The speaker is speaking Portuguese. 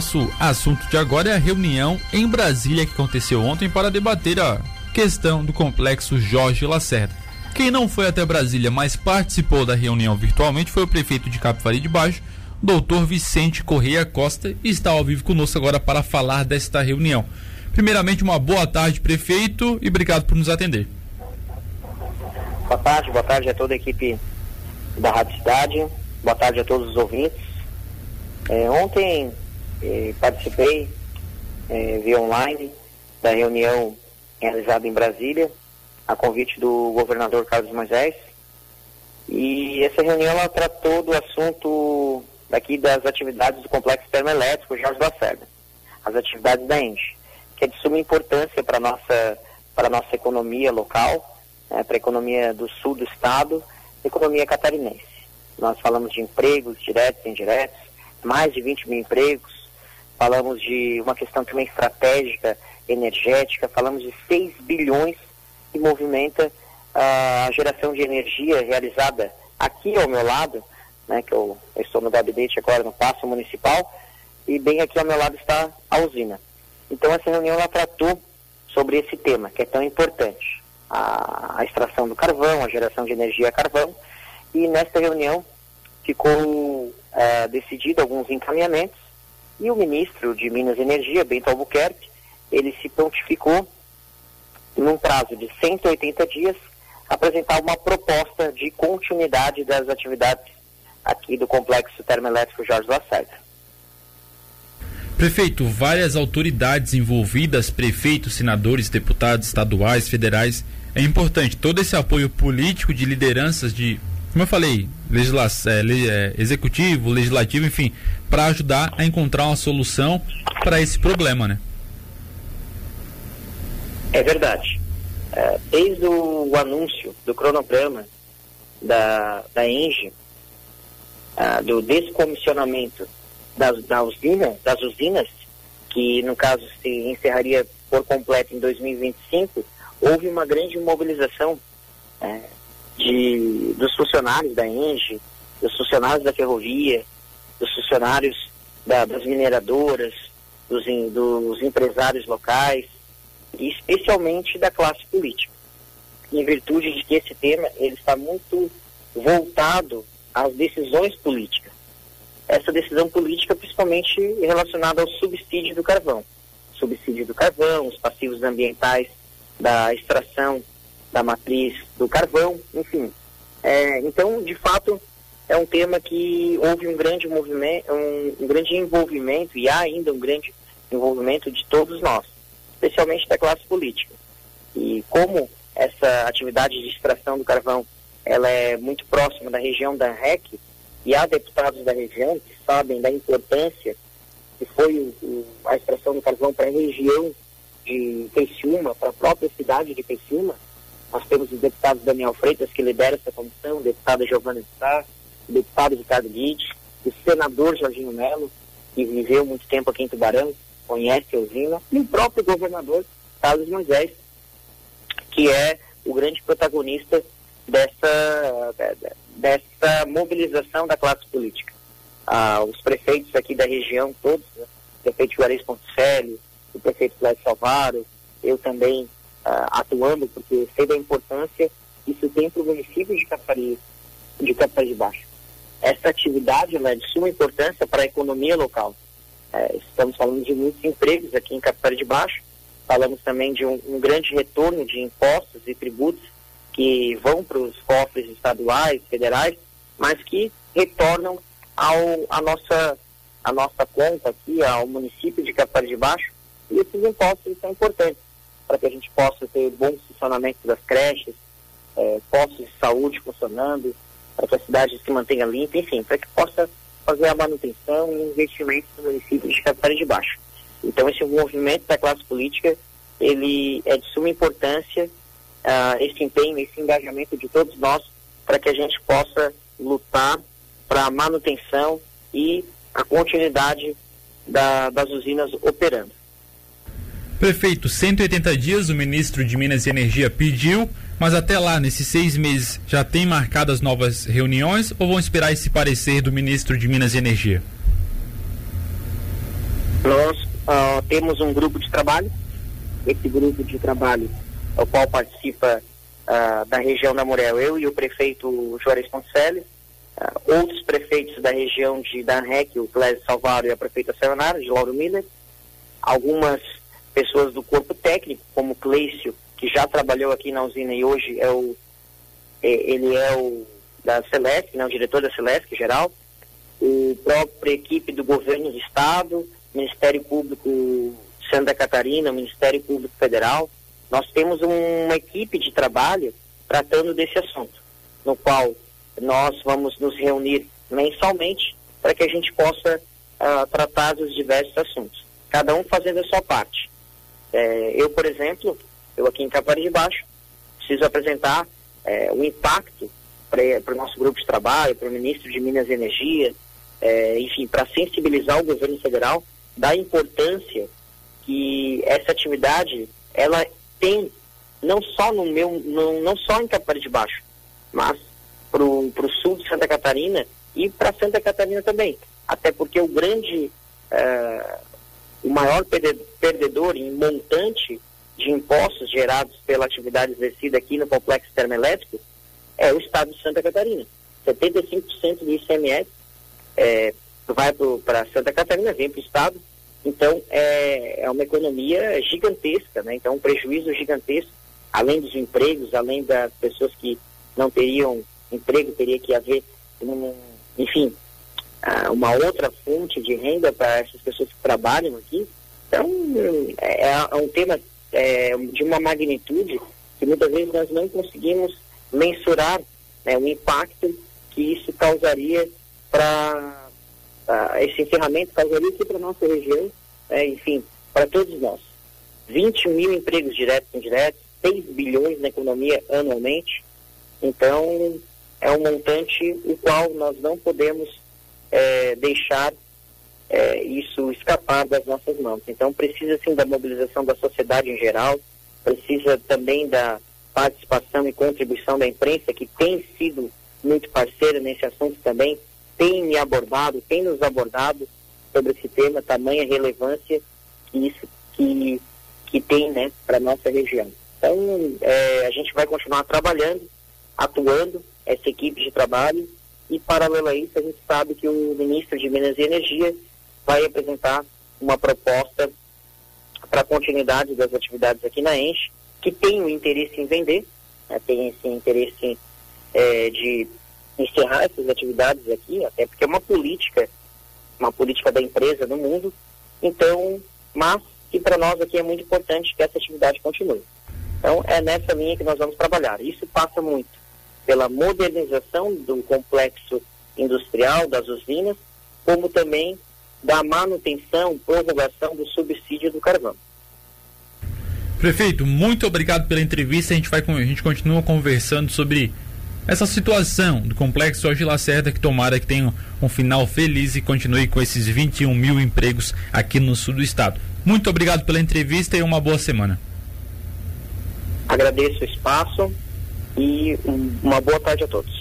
nosso assunto de agora é a reunião em Brasília que aconteceu ontem para debater a questão do complexo Jorge Lacerda. Quem não foi até Brasília, mas participou da reunião virtualmente foi o prefeito de Capivari de Baixo, doutor Vicente Correia Costa, e está ao vivo conosco agora para falar desta reunião. Primeiramente, uma boa tarde, prefeito, e obrigado por nos atender. Boa tarde, boa tarde a toda a equipe da Rádio Cidade, boa tarde a todos os ouvintes. É, ontem participei eh, via online da reunião realizada em Brasília, a convite do governador Carlos Moisés. E essa reunião ela tratou do assunto daqui das atividades do complexo termoelétrico Jorge Lacerda, as atividades da ENGE, que é de suma importância para a nossa, nossa economia local né, para a economia do sul do estado, economia catarinense. Nós falamos de empregos diretos e indiretos, mais de 20 mil empregos, falamos de uma questão também estratégica, energética, falamos de 6 bilhões que movimenta a geração de energia realizada aqui ao meu lado, né, que eu, eu estou no gabinete agora no Paço Municipal, e bem aqui ao meu lado está a usina. Então essa reunião ela tratou sobre esse tema, que é tão importante a, a extração do carvão, a geração de energia a carvão, e nesta reunião ficou é, decidido alguns encaminhamentos e o ministro de Minas e Energia, Bento Albuquerque, ele se prontificou num prazo de 180 dias apresentar uma proposta de continuidade das atividades aqui do complexo termoelétrico Jorge Lacerda. Prefeito, várias autoridades envolvidas, prefeitos, senadores, deputados estaduais, federais, é importante todo esse apoio político de lideranças de, como eu falei, legisla é, é, executivo, legislativo, enfim, para ajudar a encontrar uma solução para esse problema, né? É verdade. É, desde o, o, anúncio do cronograma da, da ENGE, ah, do descomissionamento das, da usina, das usinas, que no caso se encerraria por completo em 2025, houve uma grande mobilização é, de, dos funcionários da ENGE, dos funcionários da ferrovia, dos funcionários da, das mineradoras, dos, dos empresários locais e especialmente da classe política. Em virtude de que esse tema ele está muito voltado às decisões políticas. Essa decisão política principalmente relacionada ao subsídio do carvão. Subsídio do carvão, os passivos ambientais da extração da matriz do carvão, enfim. É, então, de fato, é um tema que houve um grande movimento, um, um grande envolvimento e há ainda um grande envolvimento de todos nós, especialmente da classe política. E como essa atividade de extração do carvão ela é muito próxima da região da REC e há deputados da região que sabem da importância que foi o, o, a extração do carvão para a região de Criciúma, para a própria cidade de Criciúma. Nós temos o deputado Daniel Freitas, que lidera essa comissão, o deputado Giovanni Sá, o deputado Ricardo Guide, o senador Jorginho Melo, que viveu muito tempo aqui em Tubarão, conhece a usina, e o próprio governador Carlos Moisés, que é o grande protagonista dessa, dessa mobilização da classe política. Ah, os prefeitos aqui da região, todos, né? o prefeito Juarez Ponticelli, o prefeito Clédio Salvaro, eu também atuando, porque sei da importância que isso tem para o município de Capari, de Capari de Baixo. Essa atividade é de suma importância para a economia local. É, estamos falando de muitos empregos aqui em Capari de Baixo, falamos também de um, um grande retorno de impostos e tributos que vão para os cofres estaduais, federais, mas que retornam ao, a, nossa, a nossa conta aqui, ao município de Capari de Baixo, e esses impostos são importantes para que a gente possa ter bom funcionamento das creches, é, postos de saúde funcionando, para que a cidade se mantenha limpa, enfim, para que possa fazer a manutenção e investimento no município de Capital de Baixo. Então, esse movimento da classe política, ele é de suma importância, uh, esse empenho, esse engajamento de todos nós, para que a gente possa lutar para a manutenção e a continuidade da, das usinas operando. Prefeito, 180 dias o ministro de Minas e Energia pediu, mas até lá, nesses seis meses, já tem marcadas novas reuniões ou vão esperar esse parecer do ministro de Minas e Energia? Nós uh, temos um grupo de trabalho, esse grupo de trabalho, o qual participa uh, da região da Morel, eu e o prefeito Juarez Ponceles, uh, outros prefeitos da região de Danrec, o Clésio Salvaro e a prefeita Sayonara, de Lauro Miller, algumas pessoas do corpo técnico, como Cleício, que já trabalhou aqui na usina e hoje é o, é, ele é o da Celeste, né, o diretor da Celeste geral, o própria equipe do governo do estado, Ministério Público Santa Catarina, Ministério Público Federal, nós temos uma equipe de trabalho tratando desse assunto, no qual nós vamos nos reunir mensalmente para que a gente possa uh, tratar dos diversos assuntos, cada um fazendo a sua parte. É, eu, por exemplo, eu aqui em Capari de Baixo, preciso apresentar é, o impacto para o nosso grupo de trabalho, para o ministro de Minas e Energia, é, enfim, para sensibilizar o governo federal da importância que essa atividade ela tem não só no meu, não, não só em Capari de Baixo, mas para o sul de Santa Catarina e para Santa Catarina também. Até porque o grande, é, o maior perdedor em montante de impostos gerados pela atividade exercida aqui no complexo termoelétrico é o estado de Santa Catarina. 75% do ICMS é, vai para Santa Catarina, vem para o estado. Então, é, é uma economia gigantesca, né? Então, um prejuízo gigantesco, além dos empregos, além das pessoas que não teriam emprego, teria que haver, um, enfim, uma outra fonte de renda para essas pessoas que trabalham aqui. Então, é, é um tema é, de uma magnitude que muitas vezes nós não conseguimos mensurar né, o impacto que isso causaria para esse encerramento causaria aqui para nossa região, né, enfim, para todos nós. 20 mil empregos diretos e indiretos, 6 bilhões na economia anualmente. Então, é um montante o qual nós não podemos é, deixar é, isso escapar das nossas mãos. Então precisa sim da mobilização da sociedade em geral, precisa também da participação e contribuição da imprensa, que tem sido muito parceira nesse assunto também, tem me abordado, tem nos abordado sobre esse tema, tamanha relevância que isso que, que tem né, para a nossa região. Então, é, a gente vai continuar trabalhando, atuando, essa equipe de trabalho, e paralelo a isso, a gente sabe que o ministro de Minas e Energia vai apresentar uma proposta para a continuidade das atividades aqui na Enche, que tem o interesse em vender, né, tem esse interesse é, de encerrar essas atividades aqui, até porque é uma política, uma política da empresa no mundo, então, mas que para nós aqui é muito importante que essa atividade continue. Então, é nessa linha que nós vamos trabalhar. Isso passa muito pela modernização do complexo industrial, das usinas, como também da manutenção, prorrogação do subsídio do carvão. Prefeito, muito obrigado pela entrevista. A gente, vai, a gente continua conversando sobre essa situação do complexo Jorge Lacerda, que tomara que tenha um final feliz e continue com esses 21 mil empregos aqui no sul do estado. Muito obrigado pela entrevista e uma boa semana. Agradeço o espaço e uma boa tarde a todos.